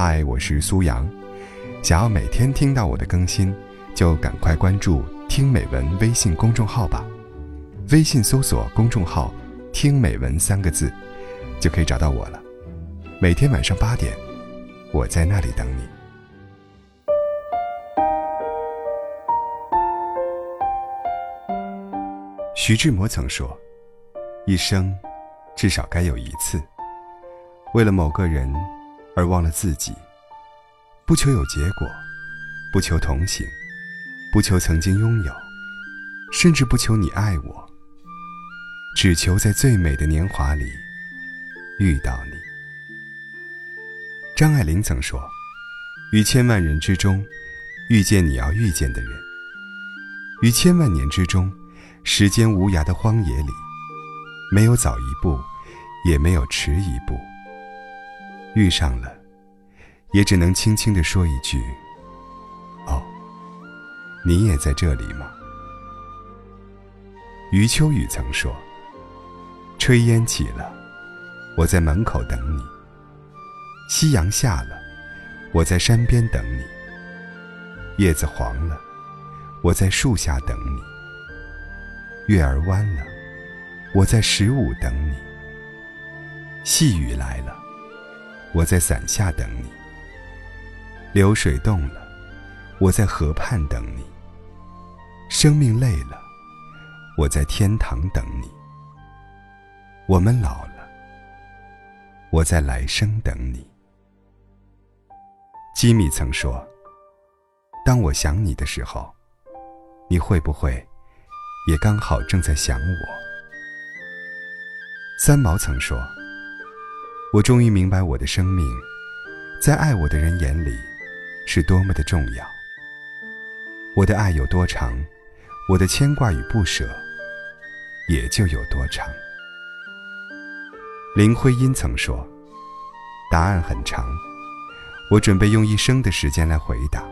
嗨，我是苏阳。想要每天听到我的更新，就赶快关注“听美文”微信公众号吧。微信搜索公众号“听美文”三个字，就可以找到我了。每天晚上八点，我在那里等你。徐志摩曾说：“一生，至少该有一次，为了某个人而忘了自己。不求有结果，不求同行，不求曾经拥有，甚至不求你爱我，只求在最美的年华里遇到你。”张爱玲曾说：“于千万人之中，遇见你要遇见的人；于千万年之中。”时间无涯的荒野里，没有早一步，也没有迟一步。遇上了，也只能轻轻地说一句：“哦，你也在这里吗？”余秋雨曾说：“炊烟起了，我在门口等你；夕阳下了，我在山边等你；叶子黄了，我在树下等你。”月儿弯了，我在十五等你；细雨来了，我在伞下等你；流水动了，我在河畔等你；生命累了，我在天堂等你；我们老了，我在来生等你。吉米曾说：“当我想你的时候，你会不会？”也刚好正在想我。三毛曾说：“我终于明白，我的生命，在爱我的人眼里，是多么的重要。我的爱有多长，我的牵挂与不舍，也就有多长。”林徽因曾说：“答案很长，我准备用一生的时间来回答。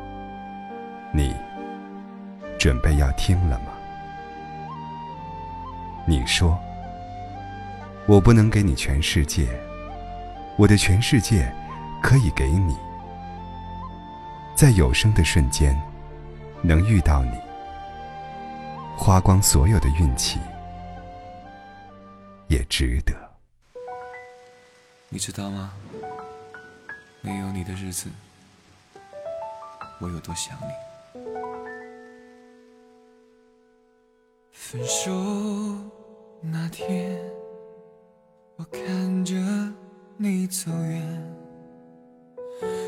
你准备要听了吗？”你说：“我不能给你全世界，我的全世界可以给你。在有生的瞬间，能遇到你，花光所有的运气，也值得。”你知道吗？没有你的日子，我有多想你。分手。那天，我看着你走远，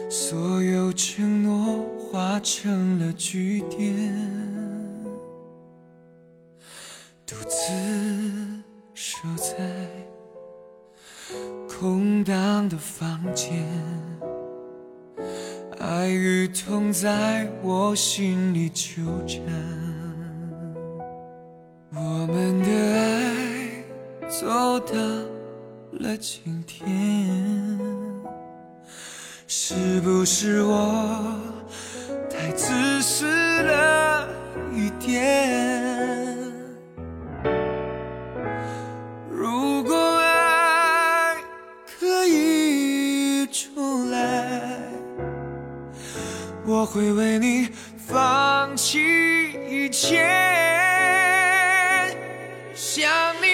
所有承诺化成了句点，独自守在空荡的房间，爱与痛在我心里纠缠，我们的爱。走到了今天，是不是我太自私了一点？如果爱可以重来，我会为你放弃一切。想你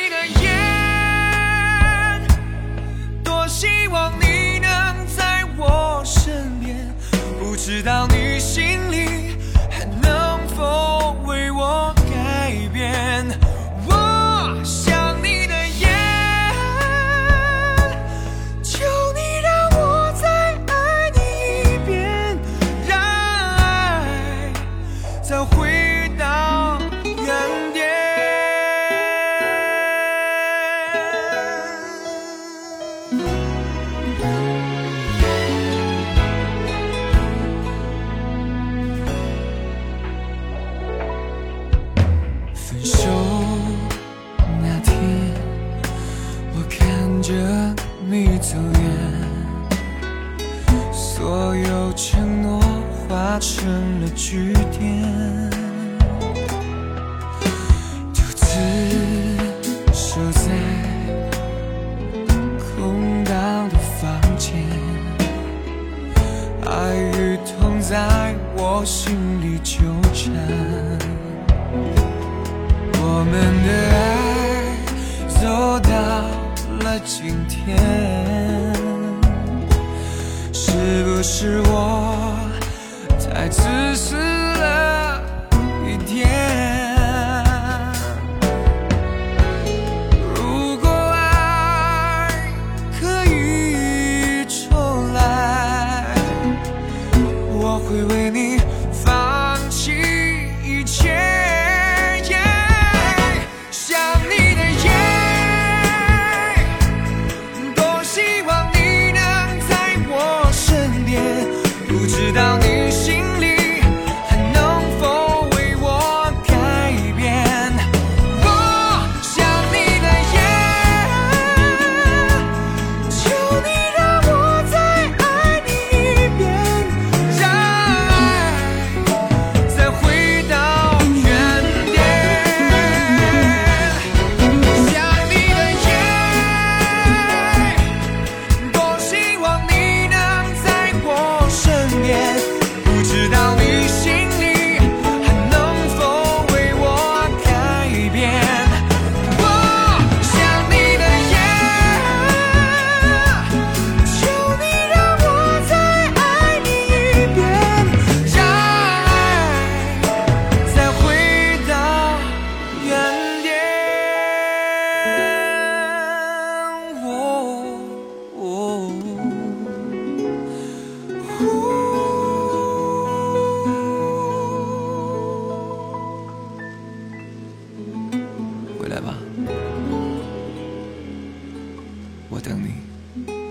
我们的爱走到了今天，是不是我太自私了一点？如果爱可以重来，我会为你。不知道。回来吧。我等你。